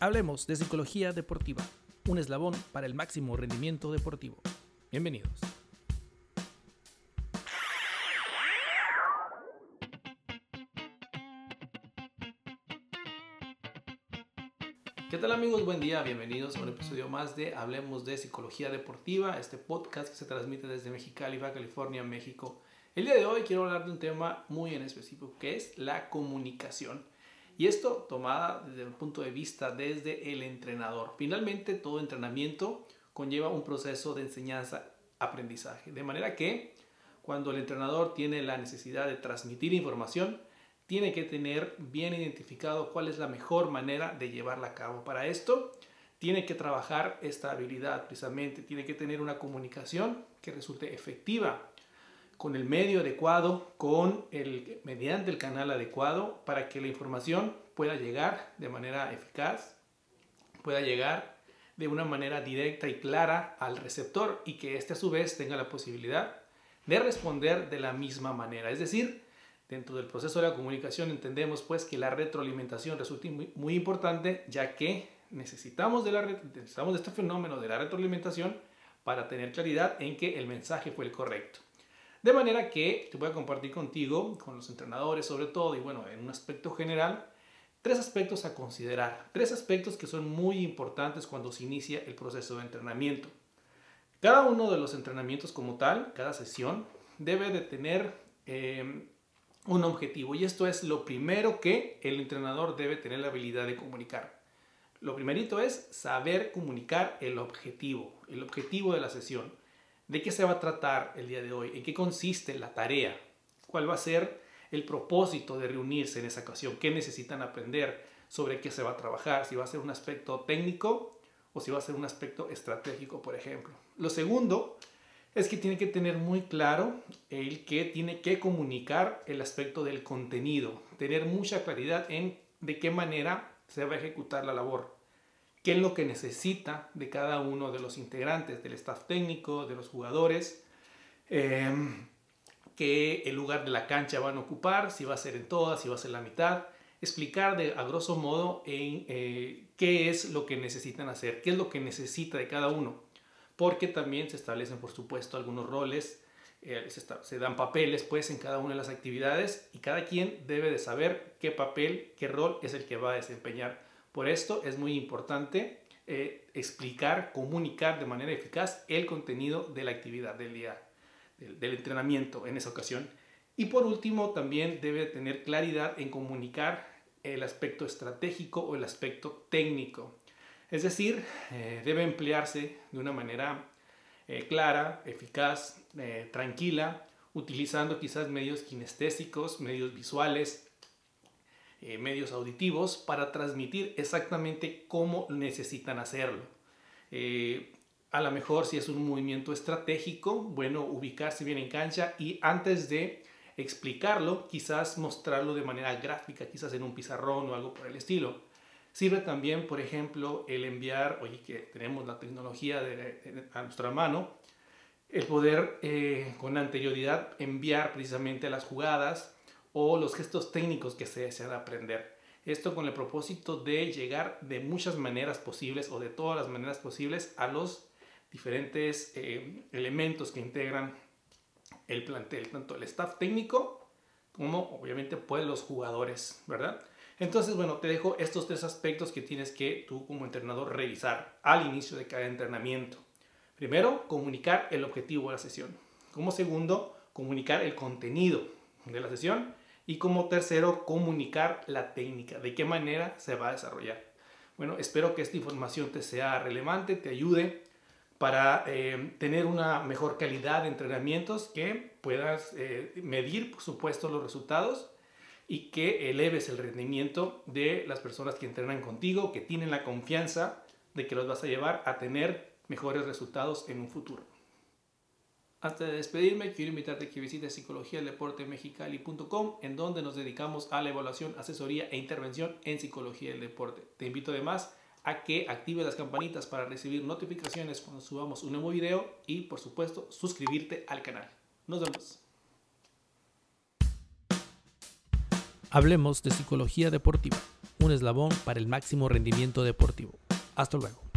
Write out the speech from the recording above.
Hablemos de psicología deportiva, un eslabón para el máximo rendimiento deportivo. Bienvenidos. ¿Qué tal amigos? Buen día, bienvenidos a un episodio más de Hablemos de Psicología Deportiva, este podcast que se transmite desde Mexicali, Baja California, México. El día de hoy quiero hablar de un tema muy en específico, que es la comunicación. Y esto tomada desde el punto de vista desde el entrenador. Finalmente, todo entrenamiento conlleva un proceso de enseñanza-aprendizaje. De manera que cuando el entrenador tiene la necesidad de transmitir información, tiene que tener bien identificado cuál es la mejor manera de llevarla a cabo. Para esto, tiene que trabajar esta habilidad precisamente, tiene que tener una comunicación que resulte efectiva con el medio adecuado, con el, mediante el canal adecuado para que la información pueda llegar de manera eficaz, pueda llegar de una manera directa y clara al receptor y que éste a su vez tenga la posibilidad de responder de la misma manera. Es decir, Dentro del proceso de la comunicación entendemos pues que la retroalimentación resulta muy, importante ya que necesitamos de, la, necesitamos de este fenómeno de la retroalimentación para tener claridad en que el mensaje fue el correcto. De manera que te voy a compartir contigo, con los entrenadores sobre todo y bueno, en un aspecto general, tres aspectos a considerar, tres aspectos que son muy importantes cuando se inicia el proceso de entrenamiento. Cada uno de los entrenamientos como tal, cada sesión, debe de tener eh, un objetivo. Y esto es lo primero que el entrenador debe tener la habilidad de comunicar. Lo primerito es saber comunicar el objetivo, el objetivo de la sesión. ¿De qué se va a tratar el día de hoy? ¿En qué consiste la tarea? ¿Cuál va a ser el propósito de reunirse en esa ocasión? ¿Qué necesitan aprender? ¿Sobre qué se va a trabajar? Si va a ser un aspecto técnico o si va a ser un aspecto estratégico, por ejemplo. Lo segundo es que tiene que tener muy claro el que tiene que comunicar el aspecto del contenido, tener mucha claridad en de qué manera se va a ejecutar la labor, qué es lo que necesita de cada uno de los integrantes, del staff técnico, de los jugadores, em, qué el lugar de la cancha van a ocupar, si va a ser en todas, si va a ser la mitad, explicar de, a grosso modo en, eh, qué es lo que necesitan hacer, qué es lo que necesita de cada uno porque también se establecen, por supuesto, algunos roles, eh, se, dan papeles pues en cada una de las actividades y cada quien debe de saber qué papel, qué rol es el que va a desempeñar. Por esto es muy importante eh, explicar, comunicar de manera eficaz el contenido de la actividad del día, del, entrenamiento en esa ocasión. Y por último, también debe tener claridad en comunicar el aspecto estratégico o el aspecto técnico. Es decir, eh, debe emplearse de una manera eh, clara, eficaz, tranquila, utilizando quizás medios kinestésicos, medios visuales, medios auditivos para transmitir exactamente cómo necesitan hacerlo. a lo mejor si es un movimiento estratégico, bueno, ubicarse bien en cancha y antes de explicarlo, quizás mostrarlo de manera gráfica, quizás en un pizarrón o algo por el estilo Sirve también, por ejemplo, el enviar, oye, que tenemos la tecnología a nuestra mano, el poder eh, con anterioridad enviar precisamente las jugadas o los gestos técnicos que se desean aprender. Esto con el propósito de llegar de muchas maneras posibles o de todas las maneras posibles a los diferentes eh, elementos que integran el plantel, tanto el staff técnico como obviamente pues los jugadores, ¿verdad? Entonces, bueno, te dejo estos tres aspectos que tienes que tú como entrenador revisar al inicio de cada entrenamiento. Primero, comunicar el objetivo de la sesión. Como segundo, comunicar el contenido de la sesión. Y como tercero, comunicar la técnica, de qué manera se va a desarrollar. Bueno, espero que esta información te sea relevante, te ayude para eh, tener una mejor calidad de entrenamientos, que puedas eh, medir, por supuesto, los resultados y que eleves el rendimiento de las personas que entrenan contigo, que tienen la confianza de que los vas a llevar a tener mejores resultados en un futuro. Antes de despedirme, quiero invitarte a que visites psicologiadeldeportemexicali.com, en donde nos dedicamos a la evaluación, asesoría e intervención en psicología del deporte. Te invito además a que actives las campanitas para recibir notificaciones cuando subamos un nuevo video y, por supuesto, suscribirte al canal. Nos vemos. Hablemos de psicología deportiva. un eslabón para el máximo rendimiento deportivo. Hasta luego.